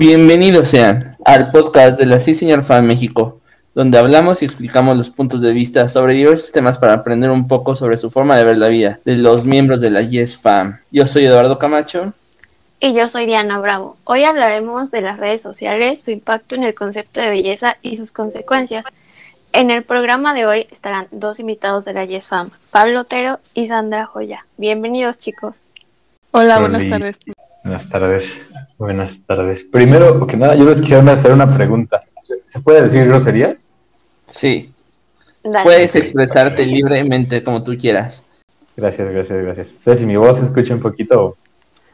Bienvenidos sean al podcast de la Sí Señor Fan México, donde hablamos y explicamos los puntos de vista sobre diversos temas para aprender un poco sobre su forma de ver la vida de los miembros de la Yes Fam. Yo soy Eduardo Camacho. Y yo soy Diana Bravo. Hoy hablaremos de las redes sociales, su impacto en el concepto de belleza y sus consecuencias. En el programa de hoy estarán dos invitados de la Yes Fam, Pablo Otero y Sandra Joya. Bienvenidos chicos. Hola, buenas tardes. Buenas tardes. Buenas tardes. Primero que nada, yo les quisiera hacer una pregunta. ¿Se puede decir groserías? Sí. Puedes expresarte libremente como tú quieras. Gracias, gracias, gracias. Entonces, si mi voz se escucha un poquito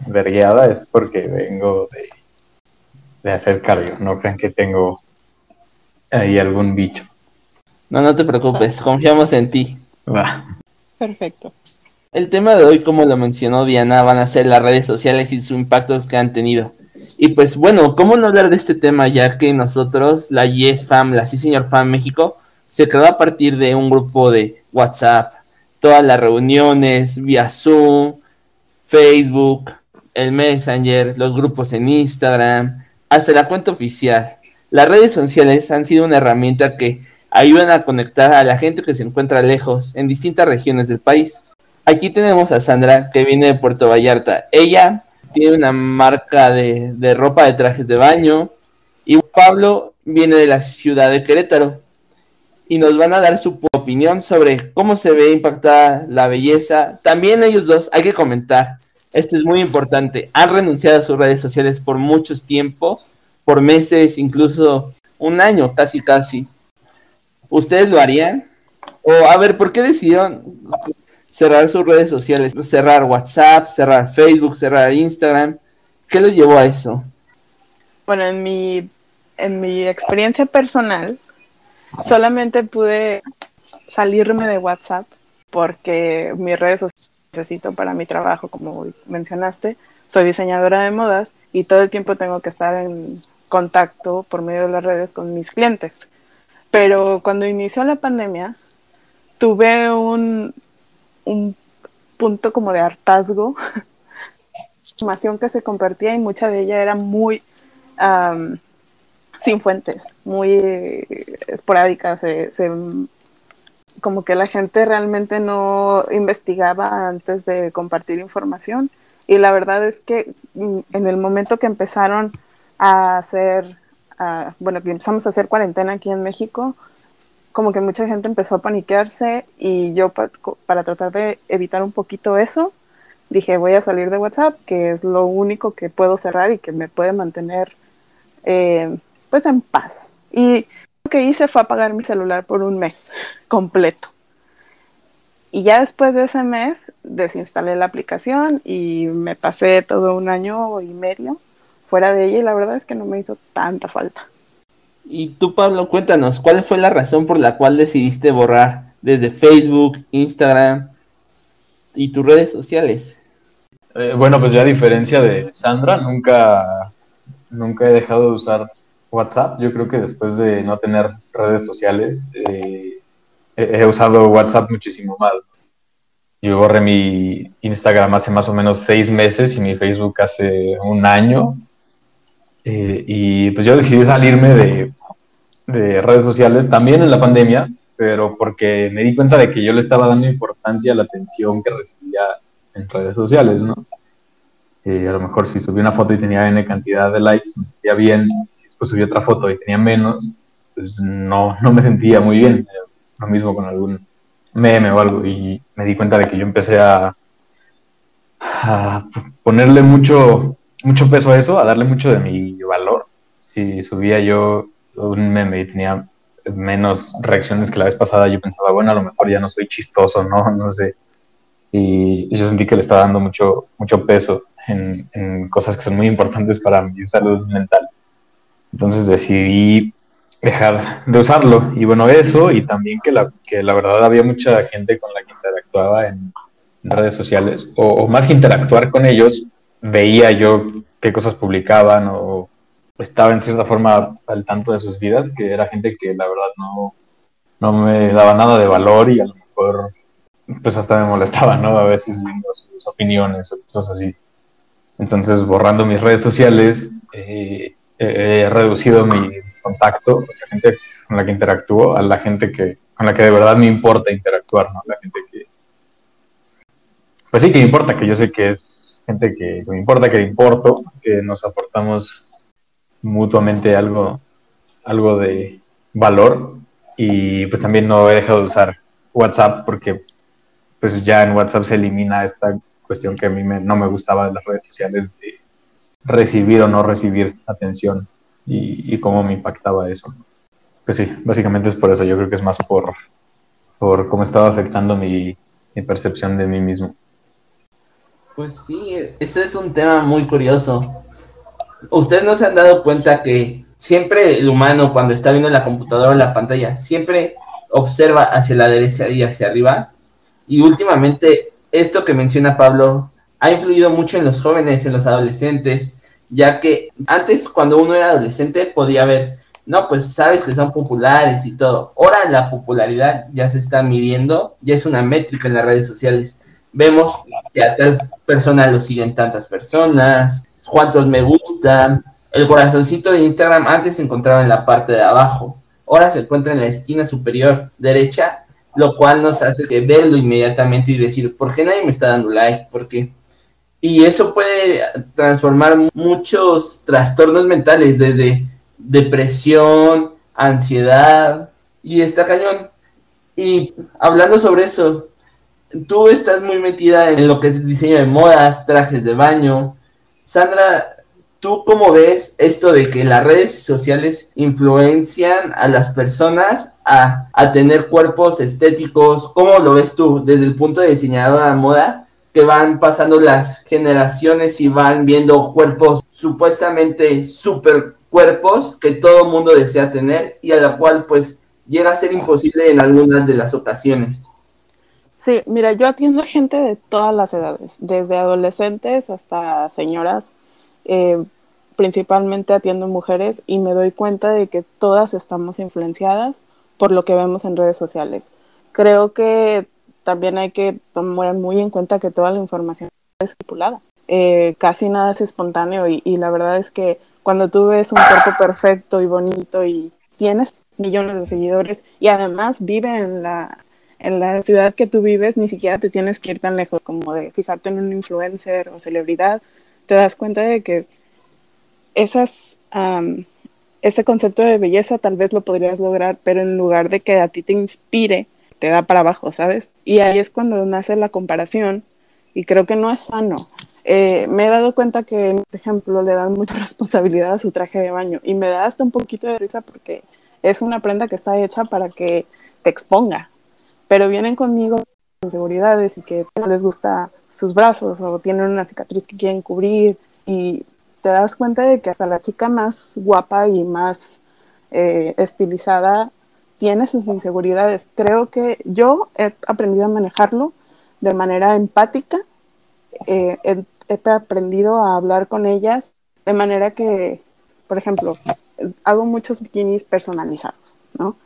vergueada es porque vengo de, de hacer cardio. No crean que tengo ahí algún bicho. No, no te preocupes, confiamos en ti. Va. Perfecto. El tema de hoy, como lo mencionó Diana, van a ser las redes sociales y sus impactos que han tenido. Y pues bueno, ¿cómo no hablar de este tema ya que nosotros, la Yes Fam, la Sí Señor Fam México, se creó a partir de un grupo de WhatsApp, todas las reuniones vía Zoom, Facebook, el Messenger, los grupos en Instagram, hasta la cuenta oficial. Las redes sociales han sido una herramienta que ayudan a conectar a la gente que se encuentra lejos en distintas regiones del país. Aquí tenemos a Sandra, que viene de Puerto Vallarta. Ella tiene una marca de, ropa de trajes de baño. Y Pablo viene de la ciudad de Querétaro. Y nos van a dar su opinión sobre cómo se ve impactada la belleza. También ellos dos, hay que comentar, esto es muy importante, han renunciado a sus redes sociales por muchos tiempos, por meses, incluso un año, casi, casi. ¿Ustedes lo harían? O a ver, ¿por qué decidieron cerrar sus redes sociales? Cerrar WhatsApp, cerrar Facebook, cerrar Instagram. ¿Qué los llevó a eso? Bueno, en mi, en mi experiencia personal, solamente pude salirme de WhatsApp porque mis redes sociales necesito para mi trabajo, como mencionaste. Soy diseñadora de modas y todo el tiempo tengo que estar en contacto por medio de las redes con mis clientes. Pero cuando inició la pandemia, tuve un, un punto como de hartazgo, información que se compartía y mucha de ella era muy sin fuentes, muy esporádica, se, como que la gente realmente no investigaba antes de compartir información. Y la verdad es que mm, en el momento que empezaron a hacer, bueno, que empezamos a hacer cuarentena aquí en México, como que mucha gente empezó a paniquearse y yo para, tratar de evitar un poquito eso, dije voy a salir de WhatsApp, que es lo único que puedo cerrar y que me puede mantener eh, pues en paz. Y lo que hice fue apagar mi celular por un mes completo. Y ya después de ese mes desinstalé la aplicación y me pasé todo un año y medio fuera de ella y la verdad es que no me hizo tanta falta. Y tú, Pablo, cuéntanos, ¿cuál fue la razón por la cual decidiste borrar desde Facebook, Instagram y tus redes sociales? Eh, bueno, pues ya a diferencia de Sandra, nunca, nunca he dejado de usar WhatsApp. Yo creo que después de no tener redes sociales, eh, he usado WhatsApp muchísimo más. Yo borré mi Instagram hace más o menos seis meses y mi Facebook hace un año. Eh, y pues yo decidí salirme de, de, redes sociales también en la pandemia, pero porque me di cuenta de que yo le estaba dando importancia a la atención que recibía en redes sociales, ¿no? Eh, a lo mejor si subí una foto y tenía N cantidad de likes, me sentía bien. Si después subí otra foto y tenía menos, pues no, no me sentía muy bien. Lo mismo con algún meme o algo. Y me di cuenta de que yo empecé a, a ponerle mucho, mucho peso a eso, a darle mucho de mi valor. Si subía yo un meme y tenía menos reacciones que la vez pasada, yo pensaba, bueno, a lo mejor ya no soy chistoso, ¿no? No sé. Y, yo sentí que le estaba dando mucho, mucho peso en, cosas que son muy importantes para mi salud mental. Entonces decidí dejar de usarlo. Y bueno, eso y también que la, que la verdad había mucha gente con la que interactuaba en redes sociales, o, más que interactuar con ellos, veía yo qué cosas publicaban o estaba en cierta forma al tanto de sus vidas, que era gente que la verdad no, no me daba nada de valor y a lo mejor pues hasta me molestaba, ¿no? A veces viendo sus opiniones o cosas así. Entonces, borrando mis redes sociales, eh, he reducido mi contacto con la gente con la que interactúo a la gente que, con la que de verdad me importa interactuar, ¿no? La gente que... Pues sí, que me importa, que yo sé que es gente que, me importa, que le importo, que nos aportamos mutuamente algo, algo de valor y pues también no he dejado de usar WhatsApp porque pues ya en WhatsApp se elimina esta cuestión que a mí no me gustaba de las redes sociales de recibir o no recibir atención y, cómo me impactaba eso. Pues sí, básicamente es por eso, yo creo que es más por, por cómo estaba afectando mi, mi percepción de mí mismo. Pues sí, ese es un tema muy curioso. Ustedes no se han dado cuenta que siempre el humano cuando está viendo la computadora o la pantalla, siempre observa hacia la derecha y hacia arriba. Y últimamente esto que menciona Pablo ha influido mucho en los jóvenes, en los adolescentes, ya que antes cuando uno era adolescente podía ver, no, pues sabes que son populares y todo. Ahora la popularidad ya se está midiendo, ya es una métrica en las redes sociales. Vemos que a tal persona lo siguen tantas personas, cuántos me gustan. El corazoncito de Instagram antes se encontraba en la parte de abajo, ahora se encuentra en la esquina superior derecha lo cual nos hace que verlo inmediatamente y decir, ¿por qué nadie me está dando like? ¿Por qué? Y eso puede transformar muchos trastornos mentales, desde depresión, ansiedad, y está cañón. Y hablando sobre eso, tú estás muy metida en lo que es diseño de modas, trajes de baño. Sandra, ¿Tú cómo ves esto de que las redes sociales influencian a las personas a, tener cuerpos estéticos? ¿Cómo lo ves tú desde el punto de diseñadora de moda? Que van pasando las generaciones y van viendo cuerpos supuestamente super cuerpos que todo mundo desea tener y a la cual pues llega a ser imposible en algunas de las ocasiones. Sí, mira, yo atiendo a gente de todas las edades, desde adolescentes hasta señoras. Eh, principalmente atiendo mujeres y me doy cuenta de que todas estamos influenciadas por lo que vemos en redes sociales. Creo que también hay que tomar muy en cuenta que toda la información es estipulada. Eh, casi nada es espontáneo y, la verdad es que cuando tú ves un cuerpo perfecto y bonito y tienes millones de seguidores y además vive en la, en la ciudad que tú vives, ni siquiera te tienes que ir tan lejos como de fijarte en un influencer o celebridad, te das cuenta de que esas, ese concepto de belleza tal vez lo podrías lograr, pero en lugar de que a ti te inspire, te da para abajo, ¿sabes? Y ahí es cuando nace la comparación y creo que no es sano. Eh, me he dado cuenta que, por ejemplo, le dan mucha responsabilidad a su traje de baño y me da hasta un poquito de risa porque es una prenda que está hecha para que te exponga, pero vienen conmigo con seguridades y que no les gusta sus brazos o tienen una cicatriz que quieren cubrir y te das cuenta de que hasta la chica más guapa y más eh, estilizada tiene sus inseguridades. Creo que yo he aprendido a manejarlo de manera empática, eh, he, aprendido a hablar con ellas de manera que, por ejemplo, hago muchos bikinis personalizados, ¿no?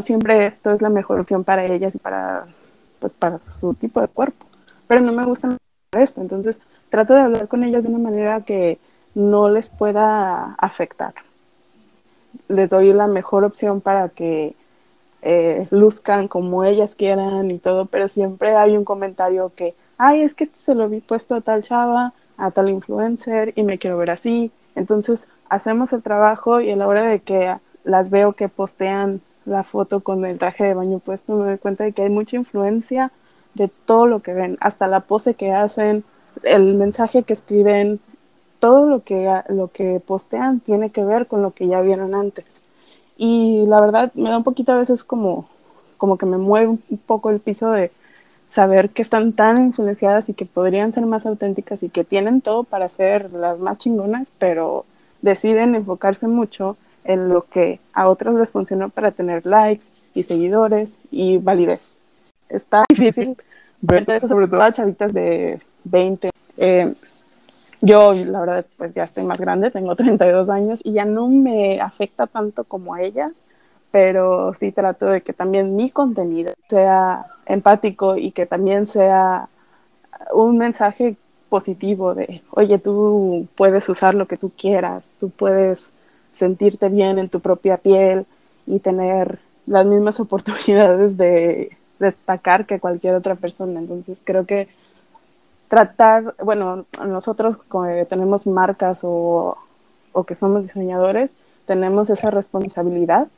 Siempre esto es la mejor opción para ellas y para, pues, para su tipo de cuerpo, pero no me gusta esto, entonces trato de hablar con ellas de una manera que no les pueda afectar. Les doy la mejor opción para que eh, luzcan como ellas quieran y todo, pero siempre hay un comentario que, ay, es que esto se lo vi puesto a tal chava, a tal influencer y me quiero ver así. Entonces hacemos el trabajo y a la hora de que las veo que postean la foto con el traje de baño puesto, me doy cuenta de que hay mucha influencia de todo lo que ven, hasta la pose que hacen, el mensaje que escriben, todo lo que, lo que postean tiene que ver con lo que ya vieron antes. Y la verdad me da un poquito a veces como, como que me mueve un poco el piso de saber que están tan influenciadas y que podrían ser más auténticas y que tienen todo para ser las más chingonas, pero deciden enfocarse mucho en lo que a otros les funcionó para tener likes y seguidores y validez. Está difícil ver eso, sobre todo a chavitas de 20. Eh, yo, la verdad, pues ya estoy más grande, tengo 32 años y ya no me afecta tanto como a ellas, pero sí trato de que también mi contenido sea empático y que también sea un mensaje positivo de, oye, tú puedes usar lo que tú quieras, tú puedes sentirte bien en tu propia piel y tener las mismas oportunidades de destacar que cualquier otra persona. Entonces creo que tratar, bueno, nosotros que tenemos marcas o, o que somos diseñadores, tenemos esa responsabilidad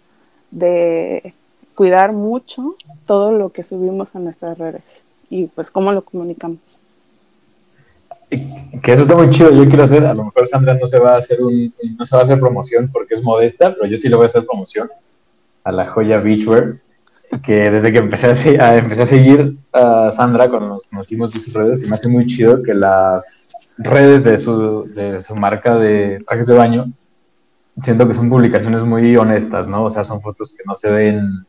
de cuidar mucho todo lo que subimos a nuestras redes y pues cómo lo comunicamos. Que eso está muy chido, yo quiero hacer, a lo mejor Sandra no se va a hacer un, no se va a hacer promoción porque es modesta, pero yo sí le voy a hacer promoción a la joya Beachwear, que desde que empecé a, empecé a seguir a Sandra cuando nos conocimos en sus redes, y me hace muy chido que las redes de su, de su marca de trajes de baño, siento que son publicaciones muy honestas, ¿no? O sea, son fotos que no se ven,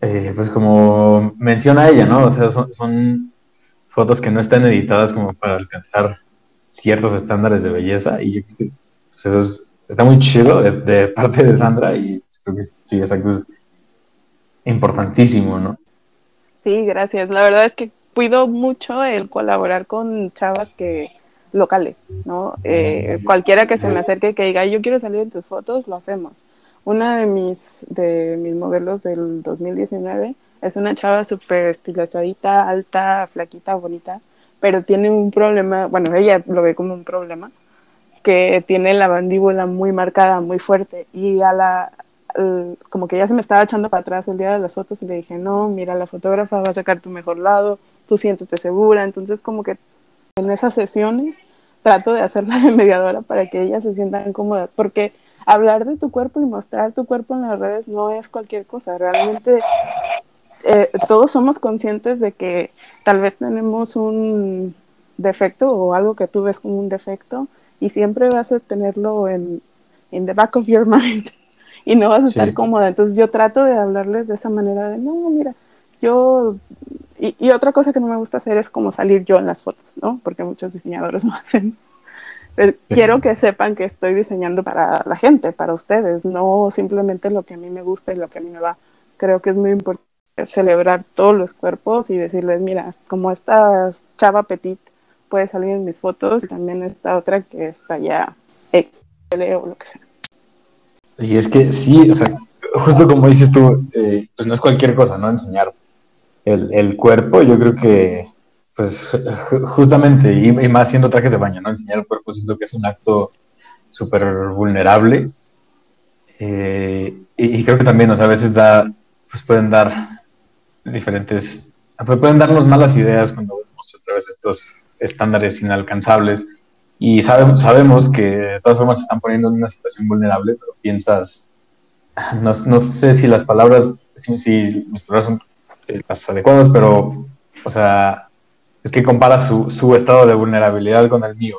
eh, pues como menciona ella, ¿no? O sea, son fotos que no están editadas como para alcanzar ciertos estándares de belleza y pues, eso está muy chido de, parte de Sandra y creo que sí, exacto, es importantísimo, ¿no? Sí, gracias. La verdad es que cuido mucho el colaborar con chavas que locales, ¿no? Eh, cualquiera que se me acerque que diga, yo quiero salir en tus fotos, lo hacemos. Una de mis, de mis modelos del 2019 es una chava súper estilizadita, alta, flaquita, bonita, pero tiene un problema, bueno, ella lo ve como un problema, que tiene la mandíbula muy marcada, muy fuerte, y a la, como que ya se me estaba echando para atrás el día de las fotos y le dije, no, mira, la fotógrafa va a sacar tu mejor lado, tú siéntete segura, entonces como que en esas sesiones trato de hacerla de mediadora para que ellas se sientan cómodas, porque hablar de tu cuerpo y mostrar tu cuerpo en las redes no es cualquier cosa, realmente eh, todos somos conscientes de que tal vez tenemos un defecto o algo que tú ves como un defecto y siempre vas a tenerlo en in the back of your mind y no vas a estar cómoda. Entonces yo trato de hablarles de esa manera de, no, mira, yo... Y, otra cosa que no me gusta hacer es como salir yo en las fotos, ¿no? Porque muchos diseñadores lo hacen. Pero quiero que sepan que estoy diseñando para la gente, para ustedes, no simplemente lo que a mí me gusta y lo que a mí me va. Creo que es muy importante celebrar todos los cuerpos y decirles, mira, como esta chava petit puede salir en mis fotos también esta otra que está ya XL o lo que sea. Y es que sí, o sea, justo como dices tú, eh, pues no es cualquier cosa, ¿no? Enseñar el, el cuerpo, yo creo que, pues justamente, y, más siendo trajes de baño, ¿no? Enseñar el cuerpo siento que es un acto súper vulnerable. Eh, y, y, creo que también, o sea, a veces da, pues pueden dar diferentes, pues, pueden darnos malas ideas cuando vemos otra vez estos estándares inalcanzables y sabemos, sabemos que de todas formas se están poniendo en una situación vulnerable, pero piensas, no, no sé si las palabras, si, mis palabras son eh, las adecuadas, pero, o sea, es que compara su, su estado de vulnerabilidad con el mío.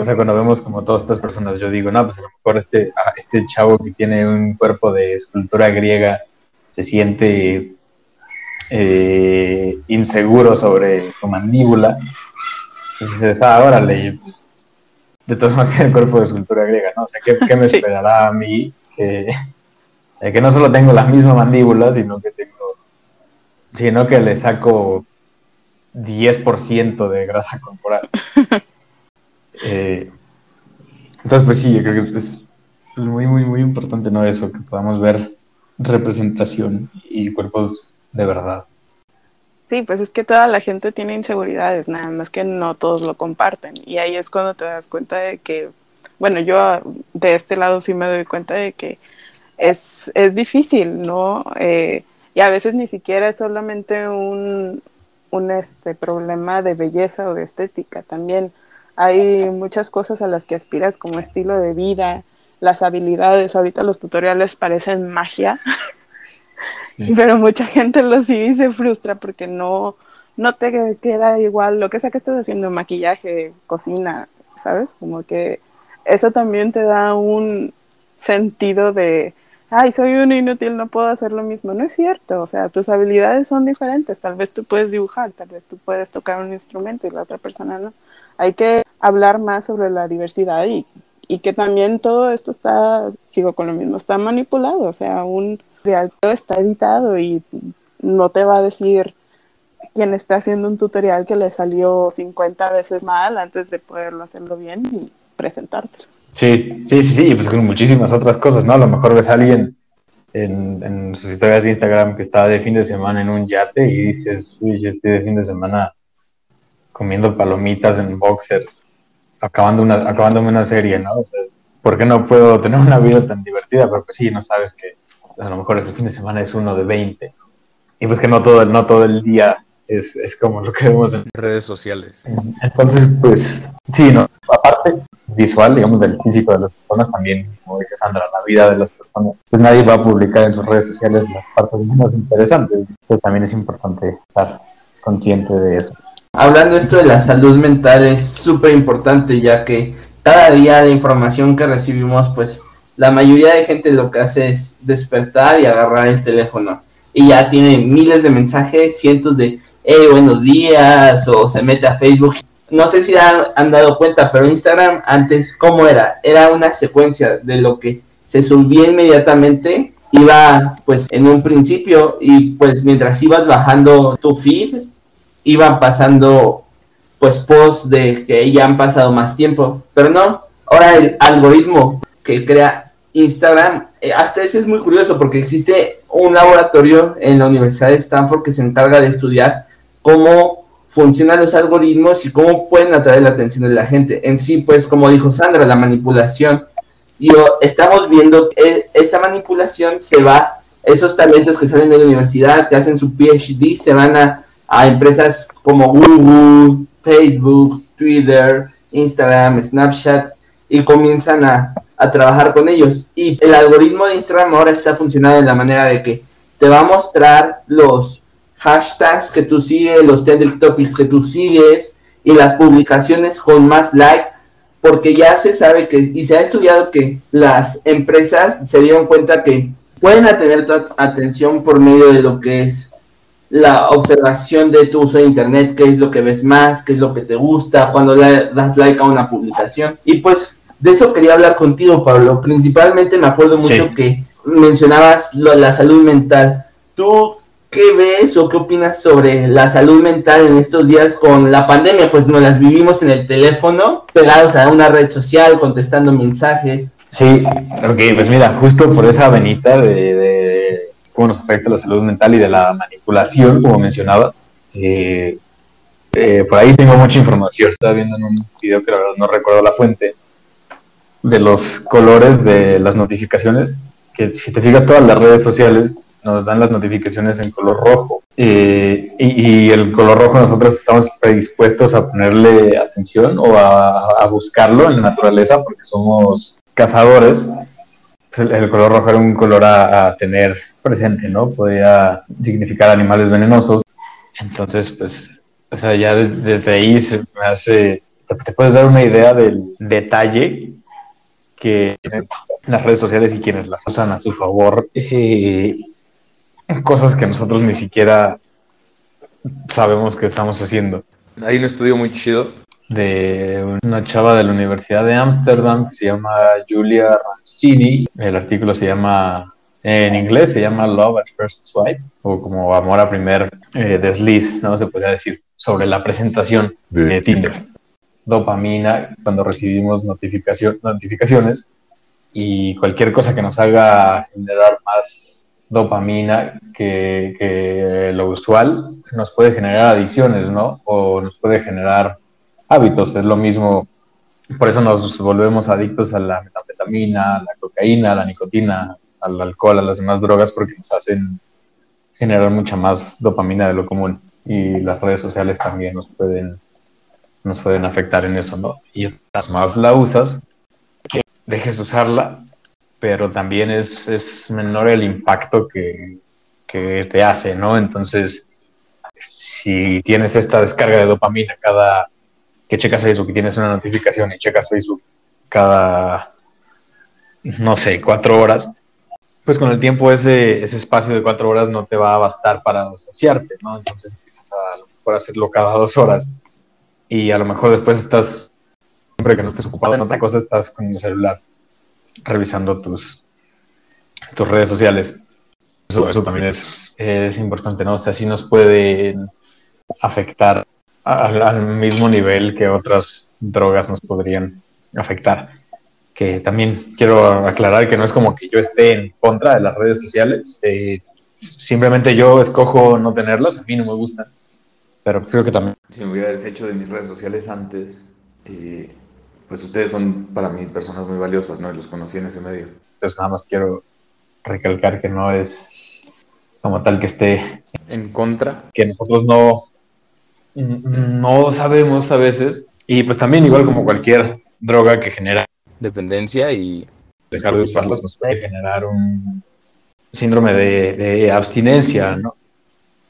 O sea, cuando vemos como todas estas personas, yo digo, no, pues a lo mejor este, este chavo que tiene un cuerpo de escultura griega se siente eh, inseguro sobre su mandíbula. Y dices, ah, órale, pues, de todas maneras el cuerpo de escultura griega, ¿no? O sea, ¿qué, me esperará a mí? Que, que no solo tengo la misma mandíbula, sino que tengo, sino que le saco 10% de grasa corporal. Eh, entonces, pues sí, yo creo que es, muy, muy, muy importante, ¿no? Eso, que podamos ver representación y cuerpos de verdad. Sí, pues es que toda la gente tiene inseguridades, nada más que no todos lo comparten. Y ahí es cuando te das cuenta de que, bueno, yo de este lado sí me doy cuenta de que es, es difícil, ¿no? Eh, y a veces ni siquiera es solamente un, un este, problema de belleza o de estética, también hay muchas cosas a las que aspiras como estilo de vida, las habilidades, ahorita los tutoriales parecen magia, pero mucha gente lo sigue y se frustra porque no, no te queda igual lo que sea que estés haciendo, maquillaje, cocina, ¿sabes? Como que eso también te da un sentido de, ay, soy un inútil, no puedo hacer lo mismo. No es cierto, o sea, tus habilidades son diferentes. Tal vez tú puedes dibujar, tal vez tú puedes tocar un instrumento y la otra persona no. Hay que hablar más sobre la diversidad y, y que también todo esto está, sigo con lo mismo, está manipulado, o sea, un tutorial está editado y no te va a decir quien está haciendo un tutorial que le salió 50 veces mal antes de poderlo hacerlo bien y presentártelo. Sí, sí, sí, sí, pues con muchísimas otras cosas, ¿no? A lo mejor ves a alguien en, en, sus historias de Instagram que está de fin de semana en un yate y dices, uy, yo estoy de fin de semana comiendo palomitas en boxers, acabando una, acabándome una serie, ¿no? ¿por qué no puedo tener una vida tan divertida? Pero pues sí, no sabes que a lo mejor este fin de semana es uno de 20. Y pues que no todo, no todo el día es, es como lo que vemos en redes sociales. Entonces, pues sí, ¿no? Aparte, visual, digamos, del físico de las personas, también, como dice Sandra, la vida de las personas, pues nadie va a publicar en sus redes sociales las partes más interesantes. Pues también es importante estar consciente de eso. Hablando esto de la salud mental es súper importante ya que cada día de información que recibimos, pues la mayoría de gente lo que hace es despertar y agarrar el teléfono. Y ya tiene miles de mensajes, cientos de, hey, buenos días, o se mete a Facebook no sé si han, han, dado cuenta, pero Instagram antes, ¿cómo era? Era una secuencia de lo que se subía inmediatamente, iba pues en un principio y pues mientras ibas bajando tu feed, iban pasando pues posts de que ya han pasado más tiempo, pero no, ahora el algoritmo que crea Instagram, eh, hasta ese es muy curioso porque existe un laboratorio en la Universidad de Stanford que se encarga de estudiar cómo funcionan los algoritmos y cómo pueden atraer la atención de la gente. En sí, pues, como dijo Sandra, la manipulación. Y estamos viendo que esa manipulación se va, esos talentos que salen de la universidad, que hacen su PhD, se van a, a empresas como Google, Facebook, Twitter, Instagram, Snapchat, y comienzan a, a trabajar con ellos. Y el algoritmo de Instagram ahora está funcionando de la manera de que te va a mostrar los hashtags que tú sigues, los trending topics que tú sigues y las publicaciones con más like, porque ya se sabe que y se ha estudiado que las empresas se dieron cuenta que pueden atener tu atención por medio de lo que es la observación de tu uso de internet, qué es lo que ves más, qué es lo que te gusta, cuando le das like a una publicación. Y pues de eso quería hablar contigo, Pablo. Principalmente me acuerdo mucho que mencionabas lo, la salud mental. ¿Tú ¿Qué ves o qué opinas sobre la salud mental en estos días con la pandemia? Pues nos las vivimos en el teléfono, pegados a una red social, contestando mensajes. Sí, ok, pues mira, justo por esa venita de, cómo nos afecta la salud mental y de la manipulación, como mencionabas, eh, eh, por ahí tengo mucha información. Estaba viendo en un video que no recuerdo la fuente, de los colores de las notificaciones, que si te fijas todas las redes sociales nos dan las notificaciones en color rojo. Eh, y, el color rojo nosotros estamos predispuestos a ponerle atención o a, buscarlo en la naturaleza porque somos cazadores. Pues el, color rojo era un color a, tener presente, ¿no? Podía significar animales venenosos. Entonces, pues, o sea, ya desde ahí se me hace, te puedes dar una idea del detalle que las redes sociales y quienes las usan a su favor eh, cosas que nosotros ni siquiera sabemos que estamos haciendo. Hay un estudio muy chido de una chava de la Universidad de Ámsterdam que se llama Julia Rancini. El artículo se llama, en inglés se llama Love at First Swipe, o como amor a primer eh, desliz, ¿no? Se podría decir, sobre la presentación de Tinder. Dopamina, cuando recibimos notificaciones y cualquier cosa que nos haga generar más dopamina que, lo usual nos puede generar adicciones, ¿no? O nos puede generar hábitos, es lo mismo. Por eso nos volvemos adictos a la metanfetamina, a la cocaína, a la nicotina, al alcohol, a las demás drogas, porque nos hacen generar mucha más dopamina de lo común. Y las redes sociales también nos pueden, nos pueden afectar en eso, ¿no? Y las más la usas, que dejes usarla, pero también es, menor el impacto que, te hace, ¿no? Entonces, si tienes esta descarga de dopamina cada que checas Facebook y tienes una notificación y checas Facebook cada, no sé, cuatro horas, pues con el tiempo ese, ese espacio de cuatro horas no te va a bastar para saciarte, ¿no? Entonces empiezas a, lo mejor hacerlo cada dos horas y a lo mejor después estás, siempre que no estés ocupado en otra cosa, estás con el celular revisando tus, tus redes sociales. Eso, eso también es, es, importante, ¿no? O sea, sí nos puede afectar al, mismo nivel que otras drogas nos podrían afectar. Que también quiero aclarar que no es como que yo esté en contra de las redes sociales. Eh, simplemente yo escojo no tenerlas, a mí no me gustan. Pero pues creo que también. Si me hubiera deshecho de mis redes sociales antes, eh, pues ustedes son para mí personas muy valiosas, ¿no? Y los conocí en ese medio. Entonces nada más quiero recalcar que no es como tal que esté En contra. que nosotros no, no sabemos a veces. Y pues también igual como cualquier droga que genera Dependencia y dejar de usarlos nos puede generar un síndrome de, de abstinencia, ¿no?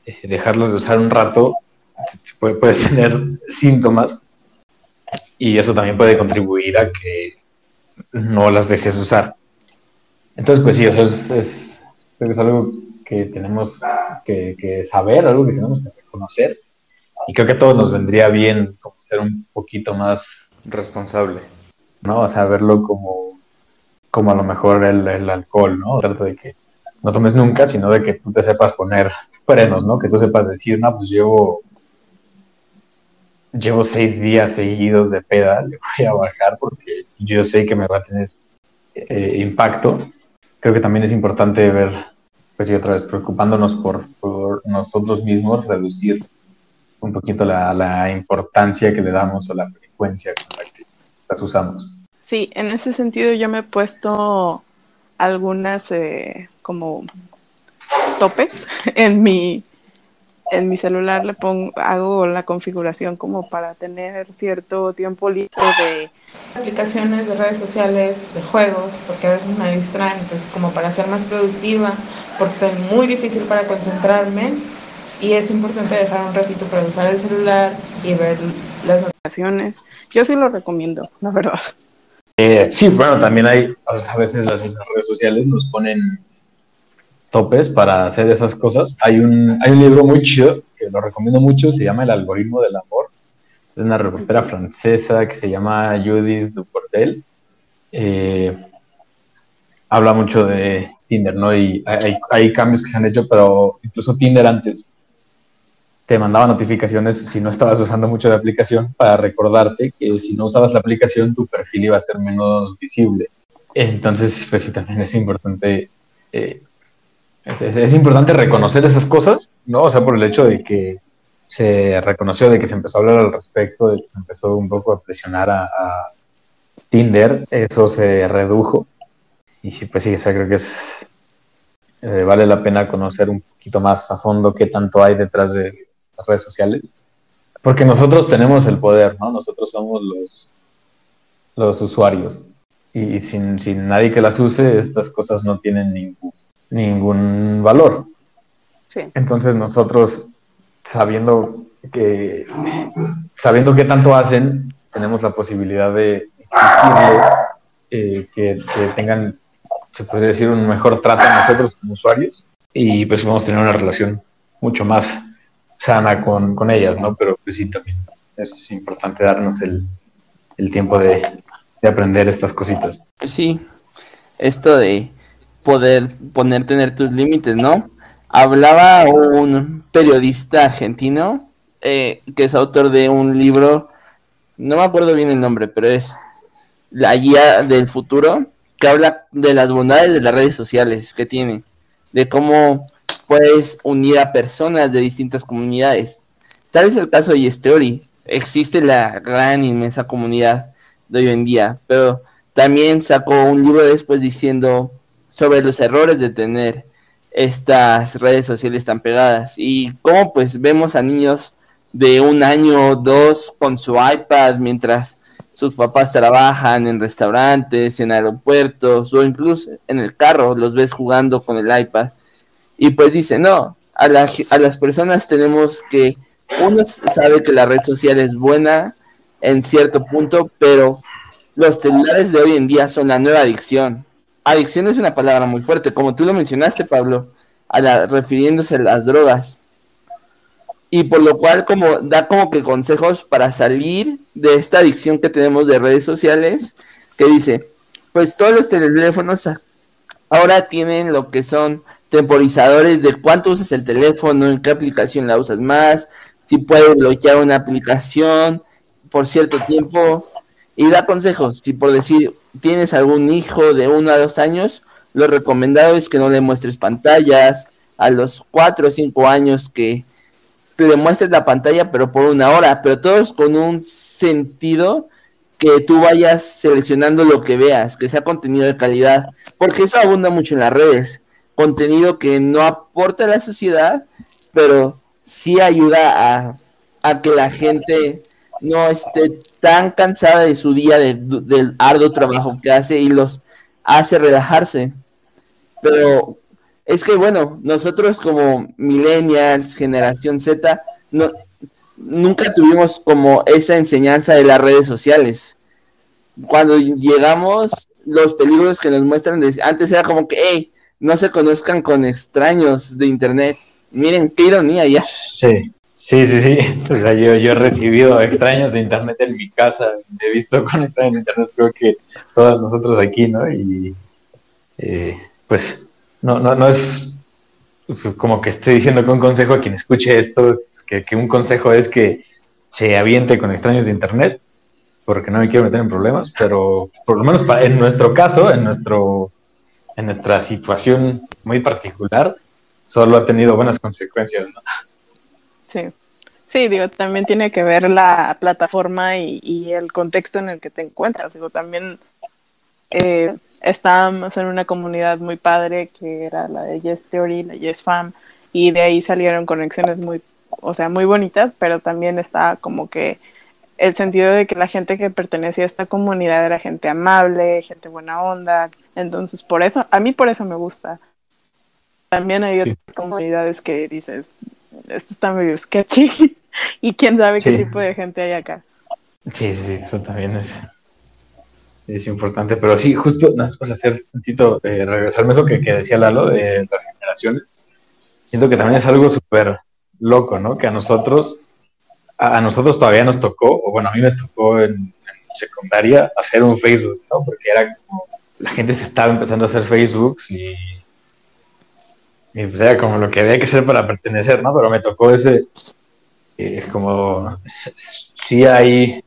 Eh, Dejarlos de usar un rato puede, puedes tener síntomas y eso también puede contribuir a que no las dejes de usar. Entonces, pues sí, eso es, es, algo que tenemos que, que saber, algo que tenemos que reconocer y creo que a todos nos vendría bien como ser un poquito más responsable. ¿no? O sea, verlo como, como a lo mejor el, el alcohol, ¿no? Trata de que no tomes nunca, sino de que tú te sepas poner frenos, ¿no? Que tú sepas decir, no, pues llevo, llevo seis días seguidos de peda, le voy a bajar porque yo sé que me va a tener eh, impacto. Creo que también es importante ver, pues sí, otra vez, preocupándonos por, nosotros mismos, reducir un poquito la, la importancia que le damos o la frecuencia con la que las usamos. Sí, en ese sentido yo me he puesto algunas eh, como topes en mi en mi celular le pongo hago la configuración como para tener cierto tiempo libre de aplicaciones de redes sociales, de juegos, porque a veces me distraen, entonces como para ser más productiva, porque soy muy difícil para concentrarme y es importante dejar un ratito para usar el celular y ver las notificaciones. Yo sí lo recomiendo, la verdad. Eh, sí, bueno, también hay, a veces las mismas redes sociales nos ponen topes para hacer esas cosas. Hay un, hay un libro muy chido que lo recomiendo mucho, se llama El algoritmo del amor. Es una reportera francesa que se llama Judith Duportel. Eh, habla mucho de Tinder, ¿no? Y hay, hay cambios que se han hecho, pero incluso Tinder antes te mandaba notificaciones si no estabas usando mucho la aplicación para recordarte que si no usabas la aplicación tu perfil iba a ser menos visible. Entonces, pues sí, también es importante, eh, es, es, importante reconocer esas cosas, ¿no? O sea, por el hecho de que se reconoció, de que se empezó a hablar al respecto, de que se empezó un poco a presionar a, Tinder, eso se redujo. Y sí, pues sí, o sea, creo que es, eh, vale la pena conocer un poquito más a fondo qué tanto hay detrás de las redes sociales. Porque nosotros tenemos el poder, ¿no? Nosotros somos los, los usuarios. Y sin, sin nadie que las use, estas cosas no tienen ningún, ningún valor. Sí. Entonces nosotros, sabiendo que, sabiendo qué tanto hacen, tenemos la posibilidad de exigirles eh, que, que tengan se podría decir, un mejor trato a nosotros como usuarios y pues vamos a tener una relación mucho más sana con, con ellas, ¿no? Pero pues sí, también es importante darnos el, el tiempo de, de, aprender estas cositas. Sí, esto de poder poner, tener tus límites, ¿no? Hablaba un periodista argentino eh, que es autor de un libro, no me acuerdo bien el nombre, pero es La guía del futuro que habla de las bondades de las redes sociales que tiene, de cómo puedes unir a personas de distintas comunidades. Tal es el caso de Yestory. Existe la gran, inmensa comunidad de hoy en día, pero también sacó un libro después diciendo sobre los errores de tener estas redes sociales tan pegadas y cómo pues vemos a niños de un año o dos con su iPad mientras sus papás trabajan en restaurantes, en aeropuertos o incluso en el carro, los ves jugando con el iPad. Y pues dice, no, a, a las personas tenemos que, uno sabe que la red social es buena en cierto punto, pero los celulares de hoy en día son la nueva adicción. Adicción es una palabra muy fuerte, como tú lo mencionaste, Pablo, a la, refiriéndose a las drogas y por lo cual como da como que consejos para salir de esta adicción que tenemos de redes sociales, que dice, pues todos los teléfonos ahora tienen lo que son temporizadores de cuánto usas el teléfono, en qué aplicación la usas más, si puedes bloquear una aplicación por cierto tiempo y da consejos. Si por decir tienes algún hijo de uno a dos años, lo recomendado es que no le muestres pantallas. A los cuatro o cinco años que le muestres la pantalla, pero por una hora, pero todos con un sentido que tú vayas seleccionando lo que veas, que sea contenido de calidad, porque eso abunda mucho en las redes. Contenido que no aporta a la sociedad, pero sí ayuda a que la gente no esté tan cansada de su día de, del arduo trabajo que hace y los hace relajarse. Pero es que bueno, nosotros como millennials, generación Z, no, nunca tuvimos como esa enseñanza de las redes sociales. Cuando llegamos, los peligros que nos muestran, antes era como que, hey, no se conozcan con extraños de internet. Miren, qué ironía ya. Sí. Sí, sí, sí. O sea, yo, yo he recibido extraños de internet en mi casa. He visto con extraños de internet, creo que todos nosotros aquí, ¿no? Y eh, pues no, no, no es como que esté diciendo un consejo a quien escuche esto, que, que un consejo es que se aviente con extraños de internet, porque no me quiero meter en problemas, pero por lo menos en nuestro caso, en, nuestro, en nuestra situación muy particular, solo ha tenido buenas consecuencias, ¿no? Sí. Sí, digo, también tiene que ver la plataforma y, el contexto en el que te encuentras. Digo, también eh, estábamos en una comunidad muy padre que era la de Yes Theory, la Yes Fam, y de ahí salieron conexiones muy, o sea, muy bonitas, pero también está como que el sentido de que la gente que pertenecía a esta comunidad era gente amable, gente buena onda. Entonces, por eso, a mí por eso me gusta. También hay otras comunidades que dices, esto está medio sketchy y quién sabe qué tipo de gente hay acá. Sí, sí, eso también es, es importante, pero sí, justo, nada más hacer un tantito, eh, regresarme eso que, que, decía Lalo de las generaciones, siento que también es algo súper loco, ¿no? Que a nosotros, a, nosotros todavía nos tocó, o bueno, a mí me tocó en, en secundaria hacer un Facebook, ¿no? Porque era como, la gente se estaba empezando a hacer Facebooks y y pues era como lo que había que ser para pertenecer, ¿no? Pero me tocó ese, eh, como, sí hay,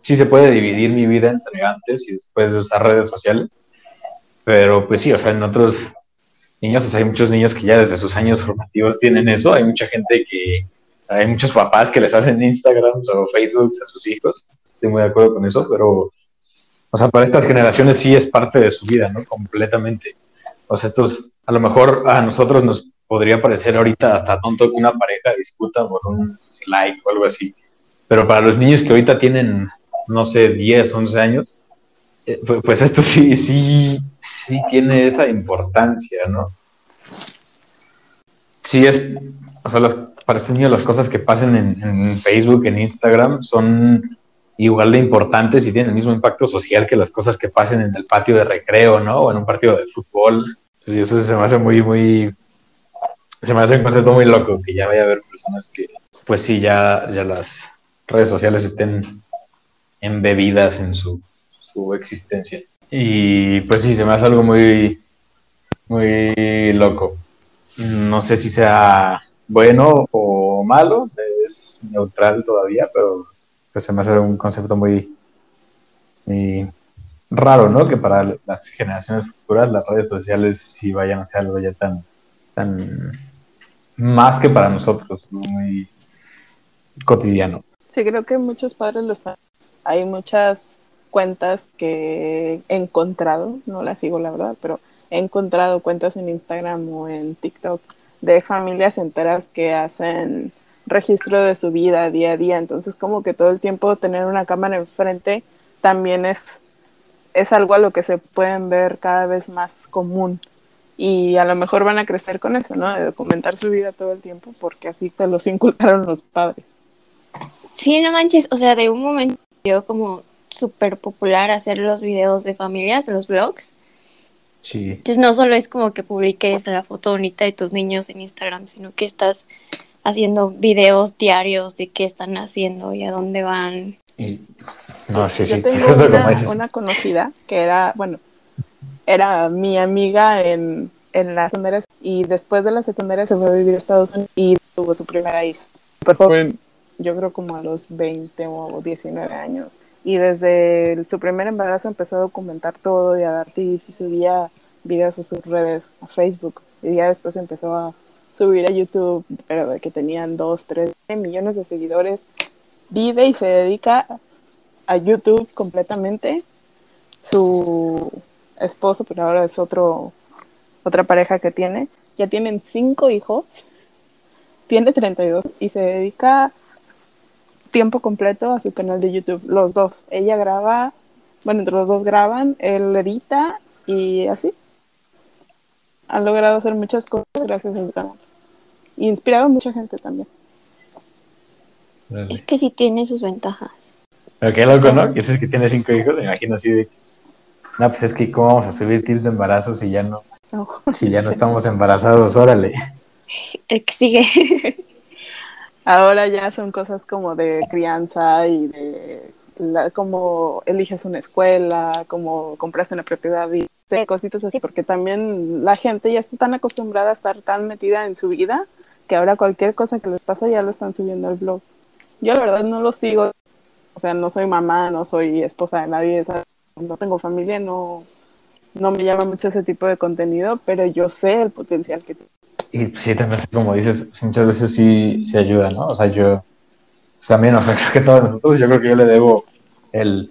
sí se puede dividir mi vida entre antes y después de usar redes sociales, pero pues sí, o sea, en otros niños, o sea, hay muchos niños que ya desde sus años formativos tienen eso, hay mucha gente que, hay muchos papás que les hacen Instagram o Facebook a sus hijos, estoy muy de acuerdo con eso, pero, o sea, para estas generaciones sí es parte de su vida, ¿no? Completamente. O sea, estos a lo mejor a nosotros nos podría parecer ahorita hasta tonto que una pareja discuta por un like o algo así. Pero para los niños que ahorita tienen, no sé, 10, 11 años, eh, pues, esto sí, sí, sí tiene esa importancia, ¿no? Sí es, o sea, para este niño las cosas que pasen en, en, Facebook, en Instagram, son igual de importantes y tienen el mismo impacto social que las cosas que pasen en el patio de recreo, ¿no? O en un partido de fútbol y eso se me hace muy, muy. Se me hace un concepto muy loco que ya vaya a haber personas que, pues sí, ya, ya las redes sociales estén embebidas en su, su existencia. Y pues sí, se me hace algo muy, muy loco. No sé si sea bueno o malo, es neutral todavía, pero pues se me hace un concepto muy, raro, ¿no? Que para las generaciones futuras las redes sociales sí vayan a ser algo ya tan, tan más que para nosotros, muy cotidiano. Sí, creo que muchos padres lo están. Hay muchas cuentas que he encontrado, no las sigo la verdad, pero he encontrado cuentas en Instagram o en TikTok de familias enteras que hacen registro de su vida día a día. Entonces, como que todo el tiempo tener una cámara enfrente también es es algo a lo que se pueden ver cada vez más común y a lo mejor van a crecer con eso, ¿no? De documentar su vida todo el tiempo porque así te los inculcaron los padres. Sí, no manches, o sea, de un momento yo como súper popular hacer los videos de familias, los vlogs. Sí. Entonces no solo es como que publiques la foto bonita de tus niños en Instagram, sino que estás haciendo videos diarios de qué están haciendo y a dónde van. Y no, sí, yo sí, tengo una, una, conocida que era, bueno, era mi amiga en, en la secundaria y después de la secundaria se fue a vivir a Estados Unidos y tuvo su primera hija. Joven, yo creo como a los 20 o 19 años. y desde su primer embarazo empezó a documentar todo y a dar tips y subía videos a sus redes, a Facebook, y ya después empezó a subir a YouTube, pero de que tenían dos, tres millones de seguidores, vive y se dedica a YouTube completamente. Su esposo, pero ahora es otro, otra pareja que tiene, ya tienen cinco hijos, tiene 32 y se dedica tiempo completo a su canal de YouTube, los dos. Ella graba, bueno, entre los dos graban, él edita y así. Han logrado hacer muchas cosas gracias a su canal. Y inspirado a mucha gente también. Es que sí tiene sus ventajas. Pero qué loco, ¿no? Que es que tiene cinco hijos, me imagino así de no, pues es que cómo vamos a subir tips de embarazo si ya no, si ya no estamos embarazados, órale. El que sigue. Ahora ya son cosas como de crianza y de la, cómo eliges una escuela, cómo compraste una propiedad y de cositas así, porque también la gente ya está tan acostumbrada a estar tan metida en su vida que ahora cualquier cosa que les pasa ya lo están subiendo al blog. Yo la verdad no lo sigo, o sea, no soy mamá, no soy esposa de nadie, no tengo familia, no, no me llama mucho ese tipo de contenido, pero yo sé el potencial que tiene y sí, también, como dices, muchas veces sí, sí ayuda, ¿no? O sea, yo también, o sea, creo que todos nosotros, yo creo que yo le debo el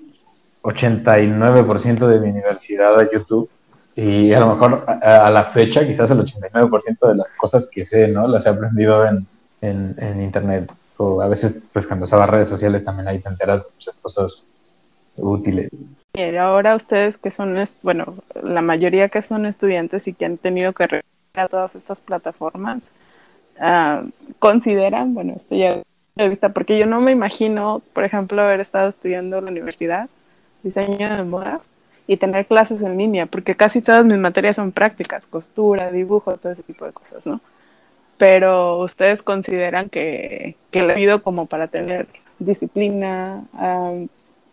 89% de mi universidad a YouTube y a lo mejor a, la fecha quizás el 89% de las cosas que sé, ¿no? Las he aprendido en, en, en, internet o a veces pues cuando usaba redes sociales también ahí te enteras de muchas cosas útiles. Y ahora ustedes que son, bueno, la mayoría que son estudiantes y que han tenido que a todas estas plataformas, ah, consideran, bueno, esto ya de vista, porque yo no me imagino, por ejemplo, haber estado estudiando en la universidad, diseño de moda, y tener clases en línea, porque casi todas mis materias son prácticas, costura, dibujo, todo ese tipo de cosas, ¿no? Pero ustedes consideran que, que le pido como para tener disciplina, ah,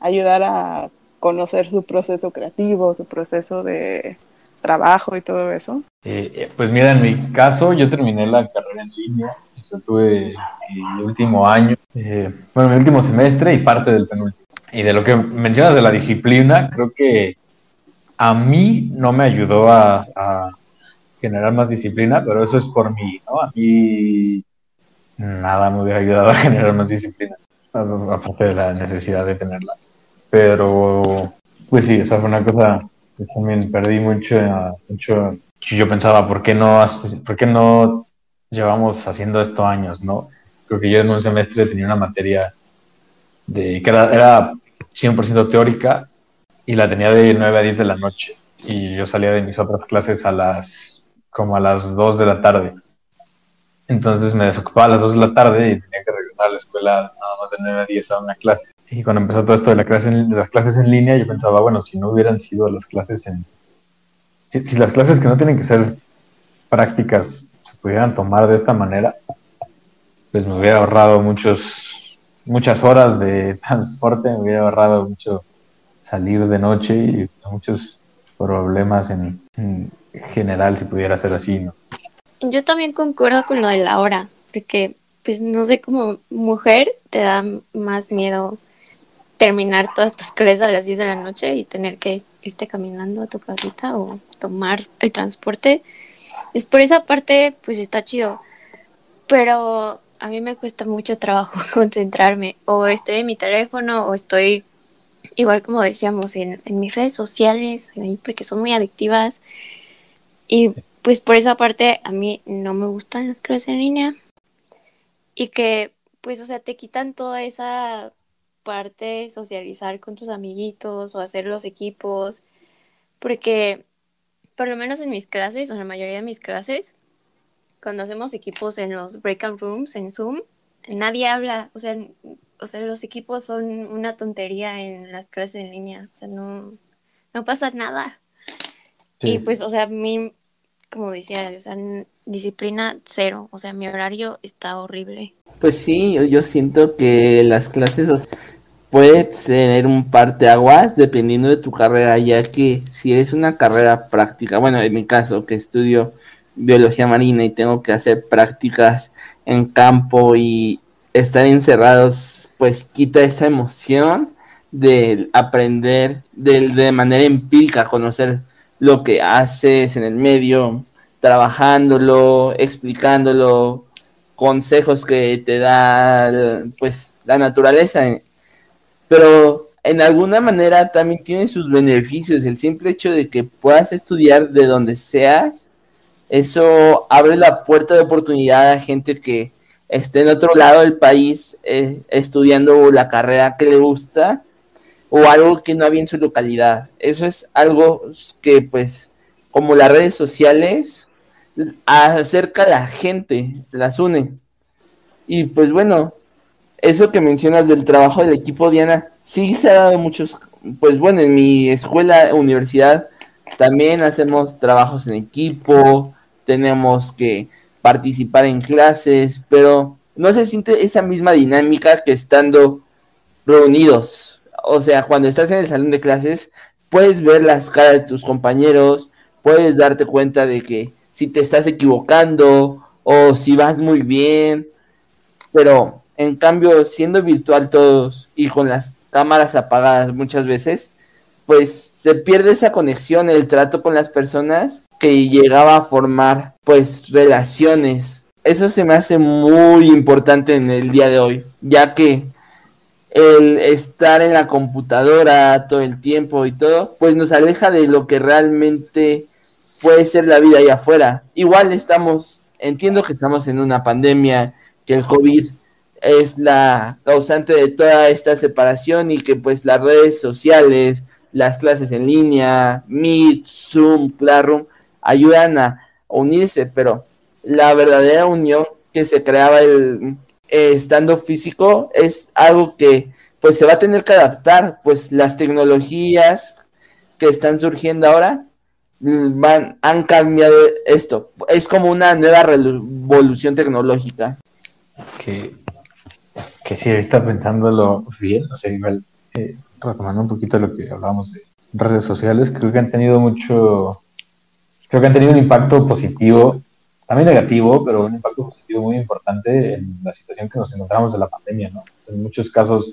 ayudar a conocer su proceso creativo, su proceso de trabajo y todo eso? Eh, eh, pues mira, en mi caso yo terminé la carrera en línea, yo tuve mi último año, eh, bueno, mi último semestre y parte del penúltimo. Y de lo que mencionas de la disciplina, creo que a mí no me ayudó a, generar más disciplina, pero eso es por mí, ¿no? A mí nada me hubiera ayudado a generar más disciplina, aparte de la necesidad de tenerla. Pero, pues sí, esa fue una cosa que también perdí mucho, mucho. Yo pensaba, ¿por qué no, por qué no llevamos haciendo esto años, no? Creo que yo en un semestre tenía una materia de, que era, era 100% teórica y la tenía de 9 a 10 de la noche. Y yo salía de mis otras clases a las, como a las 2 de la tarde. Entonces me desocupaba a las 2 de la tarde y tenía que regresar a la escuela nada más de 9 a 10 a una clase. Y cuando empezó todo esto de, la clase las clases en línea, yo pensaba, bueno, si no hubieran sido las clases en... Si, las clases que no tienen que ser prácticas se pudieran tomar de esta manera, pues me hubiera ahorrado muchos, muchas horas de transporte, me hubiera ahorrado mucho salir de noche y muchos problemas en, en general si pudiera ser así. Yo también concuerdo con lo de la hora, porque pues no sé, como mujer te da más miedo terminar todas tus clases a las 10 de la noche y tener que irte caminando a tu casita o tomar el transporte. Es por esa parte, pues está chido. Pero a mí me cuesta mucho trabajo concentrarme. O estoy en mi teléfono o estoy, igual como decíamos, en, en mis redes sociales, porque son muy adictivas. Y pues por esa parte a mí no me gustan las clases en línea. Y que, pues, o sea, te quitan toda esa parte socializar con tus amiguitos o hacer los equipos, porque por lo menos en mis clases, o en la mayoría de mis clases, cuando hacemos equipos en los breakout rooms, en Zoom, nadie habla, o sea, o sea, los equipos son una tontería en las clases en línea, o sea, no, no pasa nada. Y pues, o sea, a mí, como decía, o sea, disciplina cero, o sea, mi horario está horrible. Pues sí, yo, siento que las clases, o puedes tener un parteaguas dependiendo de tu carrera, ya que si eres una carrera práctica, bueno, en mi caso que estudio biología marina y tengo que hacer prácticas en campo y estar encerrados, pues quita esa emoción de aprender de, de manera empírica, conocer lo que haces en el medio, trabajándolo, explicándolo, consejos que te da pues la naturaleza. Pero en alguna manera también tiene sus beneficios. El simple hecho de que puedas estudiar de donde seas, eso abre la puerta de oportunidad a gente que esté en otro lado del país eh, estudiando la carrera que le gusta o algo que no había en su localidad. Eso es algo que pues como las redes sociales acerca a la gente, las une. Y pues bueno, eso que mencionas del trabajo del equipo, Diana, sí se ha dado muchos, pues bueno, en mi escuela, universidad, también hacemos trabajos en equipo, tenemos que participar en clases, pero no se siente esa misma dinámica que estando reunidos. O sea, cuando estás en el salón de clases, puedes ver las caras de tus compañeros, puedes darte cuenta de que si te estás equivocando o si vas muy bien, pero en cambio, siendo virtual todos y con las cámaras apagadas muchas veces, pues se pierde esa conexión, el trato con las personas que llegaba a formar pues relaciones. Eso se me hace muy importante en el día de hoy, ya que el estar en la computadora todo el tiempo y todo, pues nos aleja de lo que realmente puede ser la vida ahí afuera. Igual estamos, entiendo que estamos en una pandemia, que el COVID es la causante de toda esta separación y que pues las redes sociales, las clases en línea, Meet, Zoom, Classroom, ayudan a unirse, pero la verdadera unión que se creaba el, eh, estando físico es algo que pues se va a tener que adaptar, pues las tecnologías que están surgiendo ahora mm, van, han cambiado esto. Es como una nueva revolución tecnológica. Que que sí, ahorita pensándolo bien, o sea, igual, eh, retomando un poquito lo que hablábamos de redes sociales, creo que han tenido mucho, creo que han tenido un impacto positivo, también negativo, pero un impacto positivo muy importante en la situación que nos encontramos de la pandemia, ¿no? En muchos casos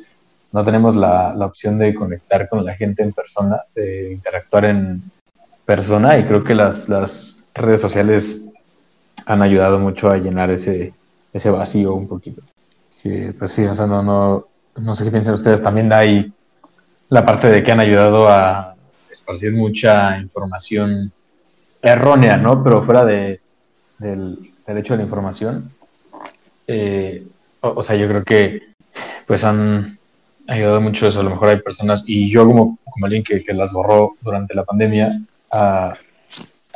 no tenemos la, la opción de conectar con la gente en persona, de interactuar en persona, y creo que las, las redes sociales han ayudado mucho a llenar ese, ese vacío un poquito que pues sí, o sea, no, no, no sé qué piensan ustedes, también hay la parte de que han ayudado a esparcir mucha información errónea, ¿no? Pero fuera de, del, hecho de la información, eh, o, sea, yo creo que pues han ayudado mucho eso, a lo mejor hay personas, y yo como, como alguien que, las borró durante la pandemia, ah,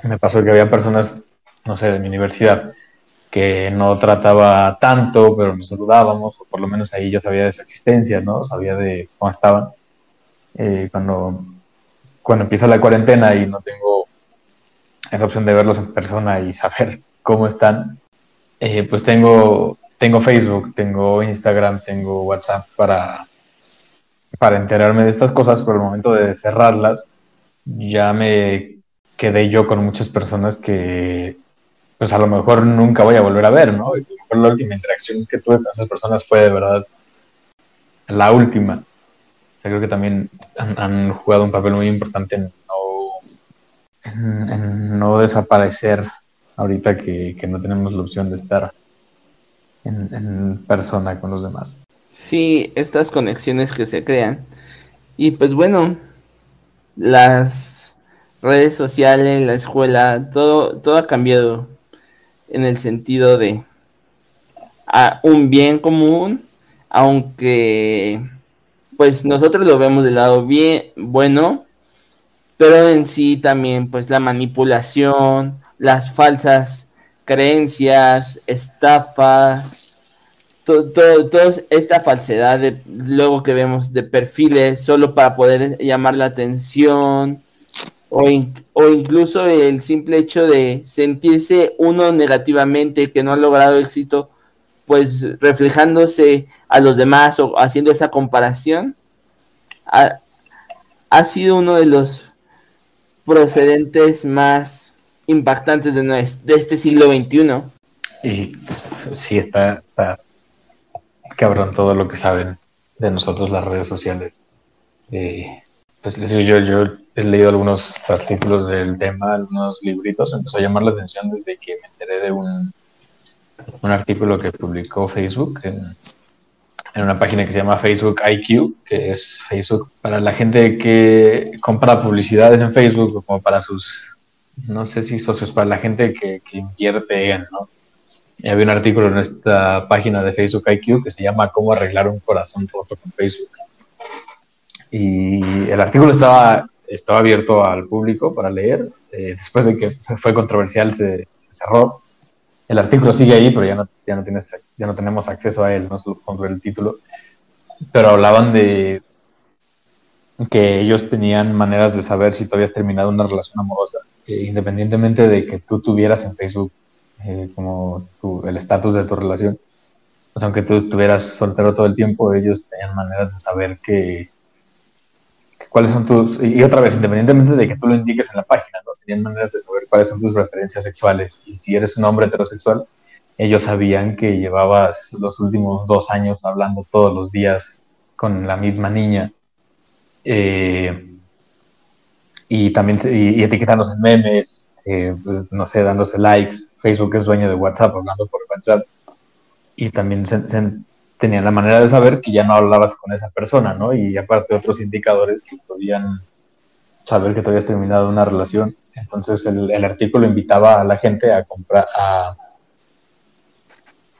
me pasó que había personas, no sé, de mi universidad, que no trataba tanto, pero nos saludábamos, o por lo menos ahí yo sabía de su existencia, ¿no? Sabía de cómo estaban. Eh, cuando, cuando empieza la cuarentena y no tengo esa opción de verlos en persona y saber cómo están, eh, pues tengo, tengo Facebook, tengo Instagram, tengo WhatsApp para, para enterarme de estas cosas, pero el momento de cerrarlas, ya me quedé yo con muchas personas que pues a lo mejor nunca voy a volver a ver, ¿no? la última interacción que tuve con esas personas fue de verdad la última. Creo que también han, jugado un papel muy importante en no, desaparecer ahorita que, no tenemos la opción de estar en, en persona con los demás. Sí, estas conexiones que se crean. Y pues bueno, las redes sociales, la escuela, todo, todo ha cambiado en el sentido de a un bien común, aunque pues nosotros lo vemos del lado bien bueno, pero en sí también pues la manipulación, las falsas creencias, estafas, todo, toda esta falsedad de luego que vemos de perfiles solo para poder llamar la atención, o, o incluso el simple hecho de sentirse uno negativamente que no ha logrado éxito, pues reflejándose a los demás o haciendo esa comparación, ha, ha sido uno de los procedentes más impactantes de, de este siglo XXI. Y pues, sí, está, está cabrón todo lo que saben de nosotros las redes sociales. Pues les digo, yo, yo he leído algunos artículos del tema, algunos libritos, empezó a llamar la atención desde que me enteré de un, un artículo que publicó Facebook en, en una página que se llama Facebook IQ, que es Facebook para la gente que compra publicidades en Facebook, como para sus, no sé si socios, para la gente que, que invierte en, ¿no? Había un artículo en esta página de Facebook IQ que se llama Cómo arreglar un corazón roto con Facebook. Y el artículo estaba, estaba abierto al público para leer. Eh, después de que fue controversial, se cerró el artículo sigue ahí, pero ya no, ya no, tienes, ya no tenemos acceso a él, no solo podemos ver el título. Pero hablaban de que ellos tenían maneras de saber si tú habías terminado una relación amorosa, independientemente de que tú tuvieras en Facebook eh, como tu, el estatus de tu relación. Pues aunque tú estuvieras soltero todo el tiempo, ellos tenían maneras de saber que cuáles son tus... Y otra vez, independientemente de que tú lo indiques en la página, ¿no? tenían maneras de saber cuáles son tus preferencias sexuales. Y si eres un hombre heterosexual, ellos sabían que llevabas los últimos dos años hablando todos los días con la misma niña. Eh, y también y, y etiquetándose en memes, eh, pues, no sé, dándose likes. Facebook es dueño de WhatsApp, hablando por WhatsApp. Y también se, se, tenían la manera de saber que ya no hablabas con esa persona, ¿no? Y aparte otros indicadores que podían saber que tú habías terminado una relación. Entonces el, el, artículo invitaba a la gente a comprar, a,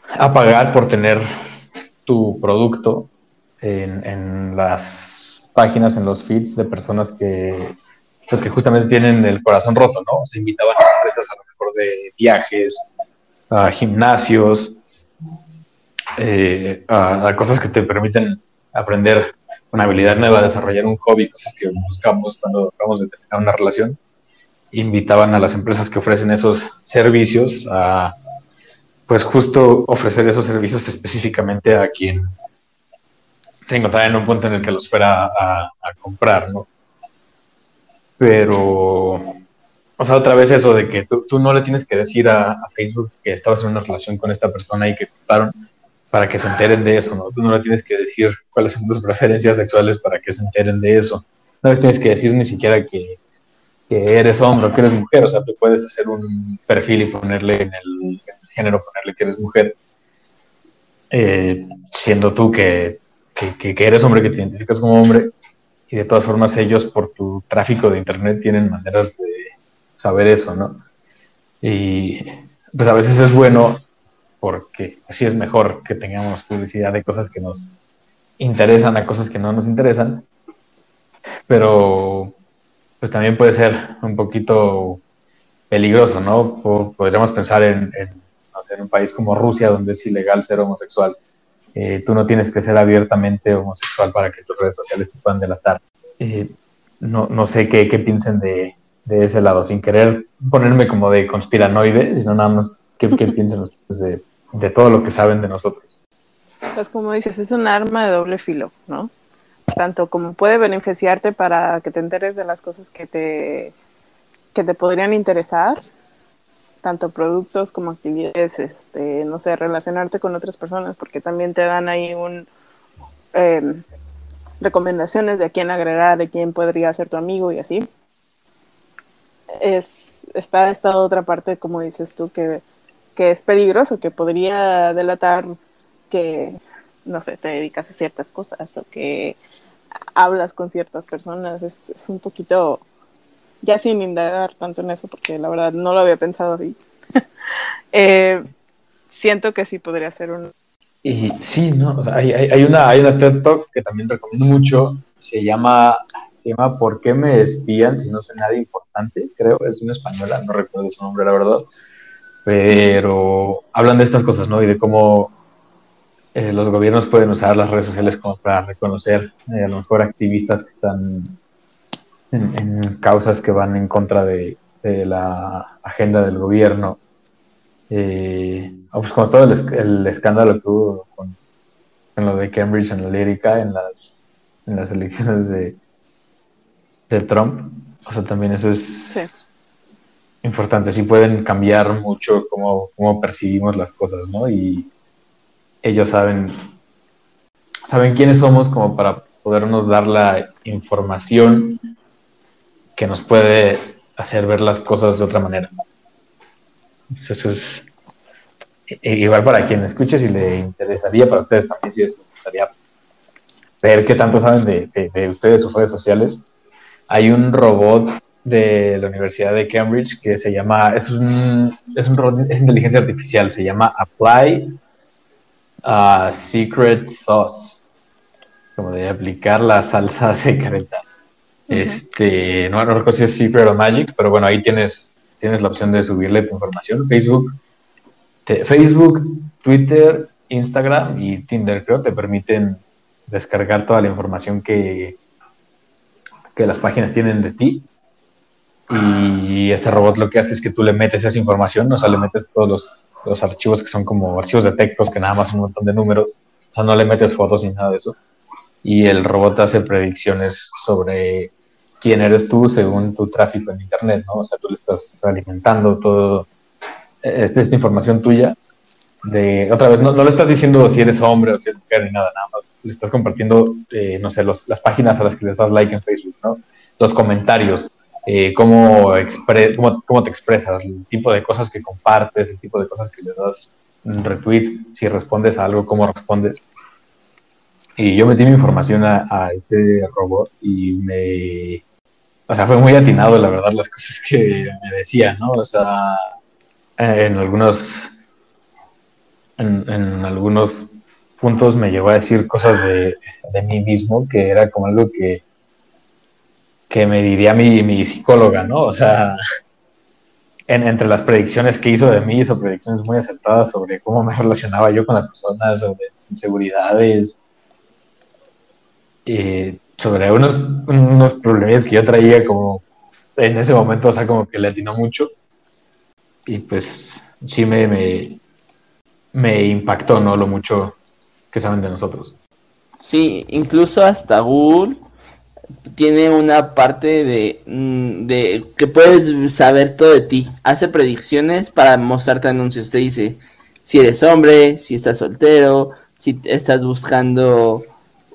a pagar por tener tu producto en, en, las páginas, en los feeds de personas que, pues que justamente tienen el corazón roto, ¿no? Se invitaban a empresas a lo mejor de viajes, a gimnasios, eh, a, a, cosas que te permiten aprender una habilidad nueva, desarrollar un hobby, cosas que buscamos cuando acabamos de terminar una relación. Invitaban a las empresas que ofrecen esos servicios a, pues justo ofrecer esos servicios específicamente a quien se encontraba en un punto en el que los fuera a, a comprar, ¿no? Pero, o sea, otra vez eso de que tú, tú no le tienes que decir a, a, Facebook que estabas en una relación con esta persona y que cortaron para que se enteren de eso, ¿no? Tú no le tienes que decir cuáles son tus preferencias sexuales para que se enteren de eso. No les tienes que decir ni siquiera que, que eres hombre o que eres mujer, o sea, tú puedes hacer un perfil y ponerle en el, género, ponerle que eres mujer, eh, siendo tú que, que, que, eres hombre, que te identificas como hombre, y de todas formas ellos por tu tráfico de internet tienen maneras de saber eso, ¿no? Y pues a veces es bueno porque así es mejor que tengamos publicidad de cosas que nos interesan a cosas que no nos interesan, pero pues también puede ser un poquito peligroso, ¿no? Podríamos pensar en, en, no sé, en un país como Rusia, donde es ilegal ser homosexual. Eh, tú no tienes que ser abiertamente homosexual para que tus redes sociales te puedan delatar. Eh, no, no, sé qué, qué piensen de, de, ese lado, sin querer ponerme como de conspiranoide, sino nada más qué, qué piensan ustedes de, de todo lo que saben de nosotros. Pues como dices, es un arma de doble filo, ¿no? Tanto como puede beneficiarte para que te enteres de las cosas que te, que te podrían interesar, tanto productos como actividades, este, no sé, relacionarte con otras personas, porque también te dan ahí un eh, recomendaciones de a quién agregar, de quién podría ser tu amigo y así. Es, está esta otra parte, como dices tú, que, que es peligroso, que podría delatar que, no sé, te dedicas a ciertas cosas o que hablas con ciertas personas. Es, un poquito, ya sin indagar tanto en eso, porque la verdad no lo había pensado así. eh, siento que sí podría ser un... Y sí, ¿no? Sea, hay, hay, una, hay una TED Talk que también recomiendo mucho, se llama, se llama ¿Por qué me espían si no soy nadie importante? Creo, es una española, no recuerdo su nombre, la verdad. Pero hablan de estas cosas, ¿no? Y de cómo eh, los gobiernos pueden usar las redes sociales como para reconocer eh, a lo mejor activistas que están en, en causas que van en contra de, de, la agenda del gobierno. Eh, pues como todo el, el, escándalo que hubo con, con, lo de Cambridge Analytica en las, en las elecciones de, de Trump. O sea, también eso es sí. Importante. Sí pueden cambiar mucho cómo, cómo percibimos las cosas, ¿no? Y ellos saben, saben quiénes somos como para podernos dar la información que nos puede hacer ver las cosas de otra manera. Eso es igual para quien escuche, si le interesaría, para ustedes también, si les gustaría ver qué tanto saben de, de, ustedes, sus redes sociales. Hay un robot de la Universidad de Cambridge que se llama, es un, es un es inteligencia artificial, se llama Apply a Secret Sauce, como de aplicar la salsa secreta. Este, no, no recuerdo si es Secret o Magic, pero bueno, ahí tienes, tienes la opción de subirle tu información. Facebook, Facebook, Twitter, Instagram y Tinder, creo, te permiten descargar toda la información que, que las páginas tienen de ti. Y este robot lo que hace es que tú le metes esa información, o sea, le metes todos los, los archivos que son como archivos de textos, que nada más un montón de números, o sea, no le metes fotos ni nada de eso. Y el robot hace predicciones sobre quién eres tú según tu tráfico en Internet, ¿no? O sea, tú le estás alimentando todo este, esta información tuya de, otra vez, no, no, le estás diciendo si eres hombre o si eres mujer ni nada, nada más le estás compartiendo, eh, no sé, los, las páginas a las que le das like en Facebook, ¿no? Los comentarios, eh, cómo, expre cómo, cómo, te expresas, el tipo de cosas que compartes, el tipo de cosas que le das un retweet, si respondes a algo, cómo respondes. Y yo metí mi información a, a ese robot y me... O sea, fue muy atinado, la verdad, las cosas que me decía, ¿no? O sea, en algunos en, algunos puntos me llegó a decir cosas de, mí mismo que era como algo que, que me diría mi, mi psicóloga, ¿no? O sea, entre las predicciones que hizo de mí, hizo predicciones muy acertadas sobre cómo me relacionaba yo con las personas, sobre mis inseguridades, y sobre unos, unos problemas que yo traía como en ese momento, o sea, como que le atinó mucho y pues sí me, me, impactó, ¿no? Lo mucho que saben de nosotros. Sí, incluso hasta Google tiene una parte de, mm, de, que puedes saber todo de ti. Hace predicciones para mostrarte anuncios. Te dice si eres hombre, si estás soltero, si estás buscando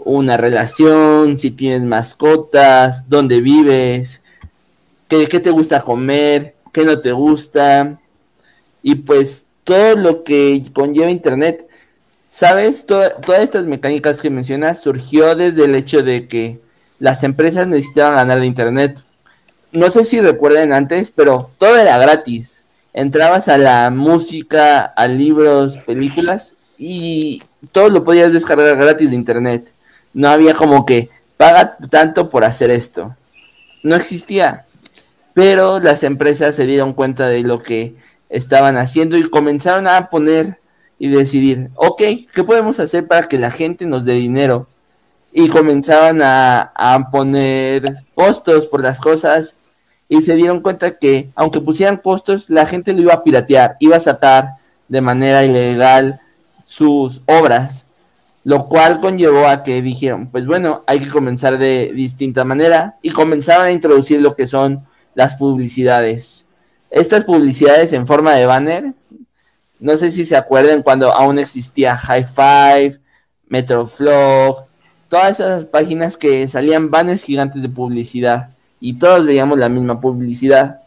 una relación, si tienes mascotas, dónde vives, qué, qué te gusta comer, qué no te gusta, y pues todo lo que conlleva Internet. ¿Sabes? todas estas mecánicas que mencionas surgió desde el hecho de que las empresas necesitaban ganar de Internet. No sé si recuerden antes, pero todo era gratis. Entrabas a la música, a libros, películas y todo lo podías descargar gratis de Internet. No había como que paga tanto por hacer esto. No existía. Pero las empresas se dieron cuenta de lo que estaban haciendo y comenzaron a poner y decidir, ok, ¿qué podemos hacer para que la gente nos dé dinero? Y comenzaban a, a poner costos por las cosas y se dieron cuenta que aunque pusieran costos, la gente lo iba a piratear, iba a sacar de manera ilegal sus obras, lo cual conllevó a que dijeron, pues bueno, hay que comenzar de distinta manera y comenzaron a introducir lo que son las publicidades. Estas publicidades en forma de banner, no sé si se acuerdan cuando aún existía High Five, Metroflog, todas esas páginas que salían banners gigantes de publicidad y todos veíamos la misma publicidad.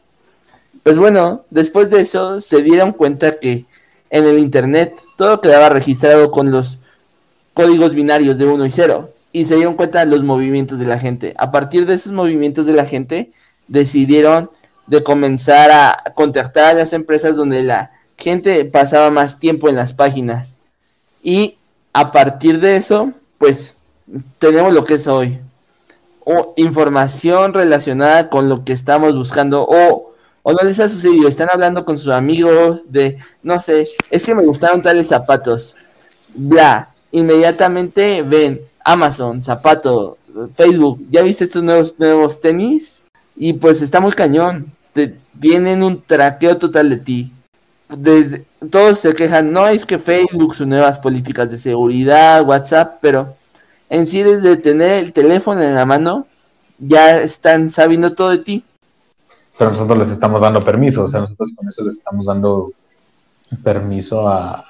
Pues bueno, después de eso se dieron cuenta que en el internet todo quedaba registrado con los códigos binarios de 1 y 0 y se dieron cuenta de los movimientos de la gente. A partir de esos movimientos de la gente decidieron de comenzar a contactar a las empresas donde la gente pasaba más tiempo en las páginas. Y a partir de eso, pues tenemos lo que es hoy. O información relacionada con lo que estamos buscando. O, o no les ha sucedido, están hablando con sus amigos de, no sé, es que me gustaron tales zapatos. Bla, inmediatamente ven Amazon, zapato, Facebook, ¿ya viste estos nuevos, nuevos tenis? Y pues está muy cañón. Te, vienen un traqueo total de ti. Desde, todos se quejan, no es que Facebook, sus nuevas políticas de seguridad, WhatsApp, pero en sí desde tener el teléfono en la mano, ya están sabiendo todo de ti. Pero nosotros les estamos dando permiso, o sea, nosotros con eso les estamos dando permiso a...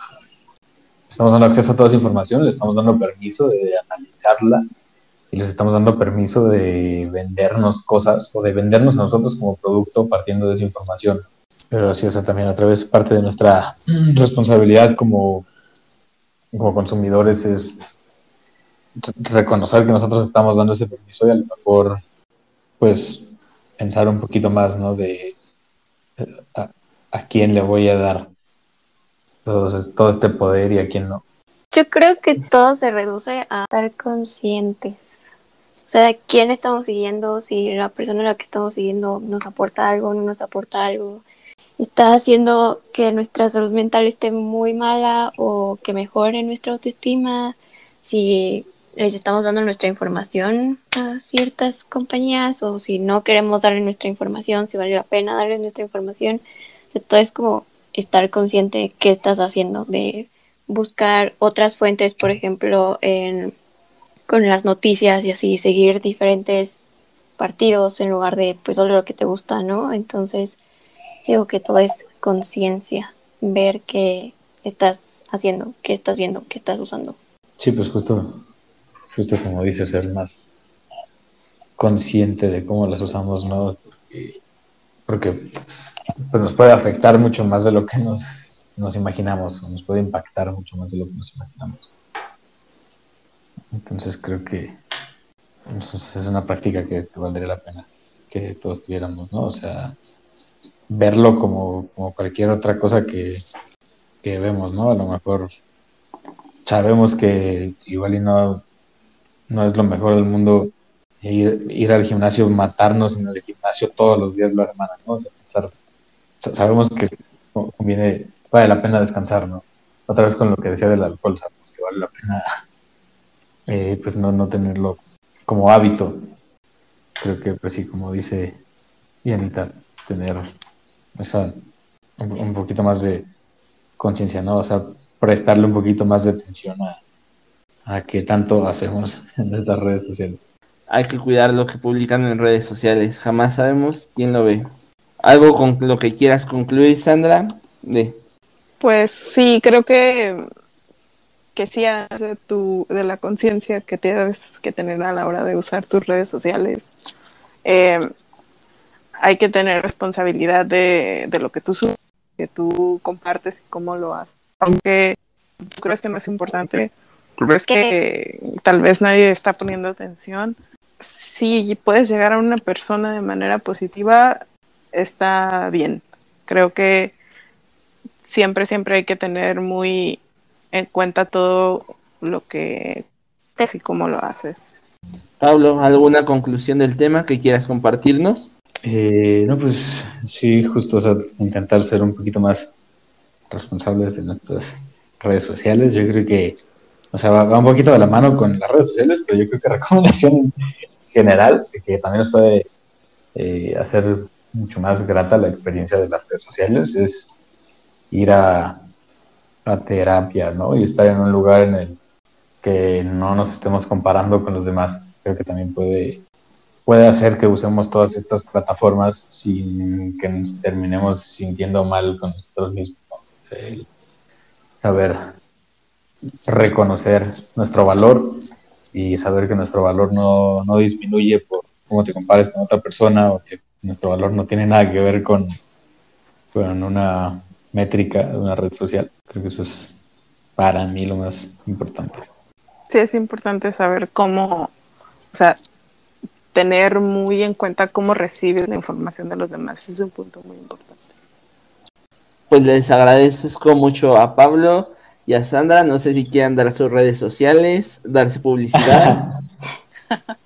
Estamos dando acceso a toda esa información, le estamos dando permiso de analizarla y les estamos dando permiso de vendernos cosas o de vendernos a nosotros como producto partiendo de esa información. Pero sí, o también a través parte de nuestra responsabilidad como, como consumidores es reconocer que nosotros estamos dando ese permiso y a lo mejor, pues, pensar un poquito más, ¿no? De a, a quién le voy a dar todo, todo este poder y a quién no. Yo creo que todo se reduce a estar conscientes. O sea, quién estamos siguiendo, si la persona a la que estamos siguiendo nos aporta algo, no nos aporta algo, está haciendo que nuestra salud mental esté muy mala o que mejore nuestra autoestima, si les estamos dando nuestra información a ciertas compañías o si no queremos darle nuestra información, si vale la pena darle nuestra información. O todo es como estar consciente de qué estás haciendo, de buscar otras fuentes, por ejemplo, en, con las noticias y así, seguir diferentes partidos en lugar de pues solo lo que te gusta, ¿no? Entonces, digo que todo es conciencia, ver qué estás haciendo, qué estás viendo, qué estás usando. Sí, pues justo justo como dices, ser más consciente de cómo las usamos, ¿no? Porque, pues, nos puede afectar mucho más de lo que nos, imaginamos, o nos puede impactar mucho más de lo que nos imaginamos. Entonces creo que es una práctica que, valdría la pena que todos tuviéramos, ¿no? O sea, verlo como, como cualquier otra cosa que, que vemos, ¿no? A lo mejor sabemos que igual y no no es lo mejor del mundo ir, ir al gimnasio, matarnos en el gimnasio todos los días la semana, ¿no? sabemos que conviene, vale la pena descansar, ¿no? Otra vez con lo que decía del alcohol, sabemos que vale la pena, eh, pues no, no tenerlo como hábito. Creo que, pues sí, como dice Yanita, tener esa, un, un poquito más de conciencia, ¿no? O sea, prestarle un poquito más de atención a, a qué tanto hacemos en estas redes sociales. Hay que cuidar lo que publican en redes sociales. Jamás sabemos quién lo ve. ¿Algo con lo que quieras concluir, Sandra? De. Pues sí, creo que, que sí de, tu, de la conciencia que tienes que tener a la hora de usar tus redes sociales. Eh, hay que tener responsabilidad de, de lo que tú subes, que tú compartes y cómo lo haces. Aunque tú crees que no es importante, ves que tal vez nadie está poniendo atención, si puedes llegar a una persona de manera positiva, está bien. Creo que siempre, siempre hay que tener muy en cuenta todo lo que y cómo lo haces. Pablo, ¿alguna conclusión del tema que quieras compartirnos? Eh, no, pues sí, justo, intentar ser un poquito más responsables de nuestras redes sociales. Yo creo que o sea, va, un poquito de la mano con las redes sociales, pero yo creo que recomendación general, que también nos puede eh, hacer mucho más grata la experiencia de las redes sociales, es ir a, a terapia, ¿no? Y estar en un lugar en el que no nos estemos comparando con los demás. Creo que también puede, puede hacer que usemos todas estas plataformas sin que nos terminemos sintiendo mal con nosotros mismos. saber reconocer nuestro valor y saber que nuestro valor no, no disminuye por cómo te compares con otra persona o que nuestro valor no tiene nada que ver con, con una métrica de una red social. Creo que eso es para mí lo más importante. Sí, es importante saber cómo, o sea, tener muy en cuenta cómo recibes la información de los demás. Es un punto muy importante. Pues les agradezco mucho a Pablo y a Sandra. No sé si quieran dar sus redes sociales, darse publicidad.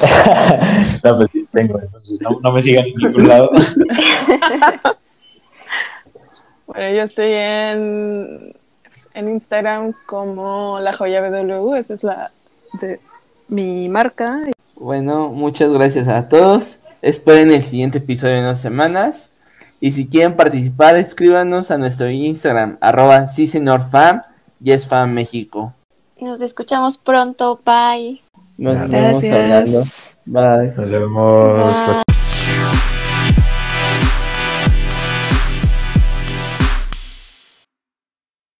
no, pues sí, tengo, entonces no, me sigan en ningún lado. bueno, yo estoy en, en Instagram como la joya BW, esa es la de mi marca. Bueno, muchas gracias a todos. Esperen el siguiente episodio en dos semanas. Y si quieren participar, escríbanos a nuestro Instagram, arroba sí señor fan, yes fan México. Nos escuchamos pronto, bye. Nos vemos hablando. Bye. Nos vemos.